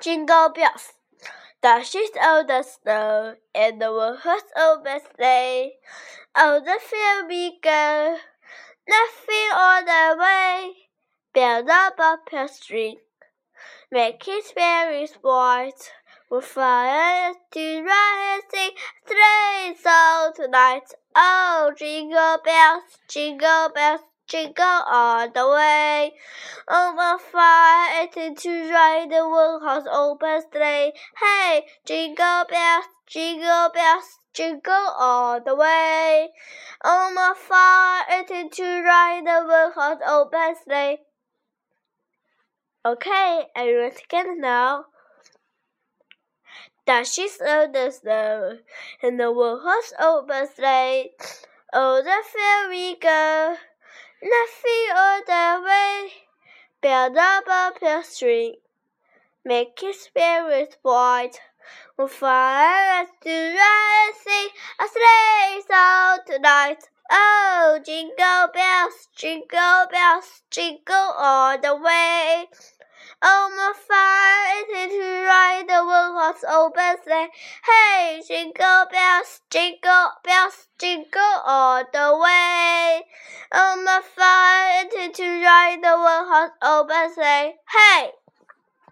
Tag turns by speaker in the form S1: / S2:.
S1: jingle bells. The sheets of the snow and the wheels open sleigh. Oh, the field we go, laughing all the way. Build up a pale string, make it very bright. We'll fly to ride and song tonight. Oh, jingle bells, jingle bells, jingle all the way. My fire to ride the one horse open sleigh. Hey, jingle bells, jingle bells, jingle all the way. My fire to ride the one horse open sleigh. Okay, everyone together now. Dashes of the snow, and the one horse open sleigh. Oh, the we go, laughing all the way. Build up a pale string, make its spirit bright. We'll fly to ride and sing a sleigh song tonight. Oh, jingle bells, jingle bells, jingle all the way. Oh, my fire to ride the horse open sleigh. Hey, jingle bells, jingle bells, jingle all the way. Oh, my fire to ride the one horse open say, Hey.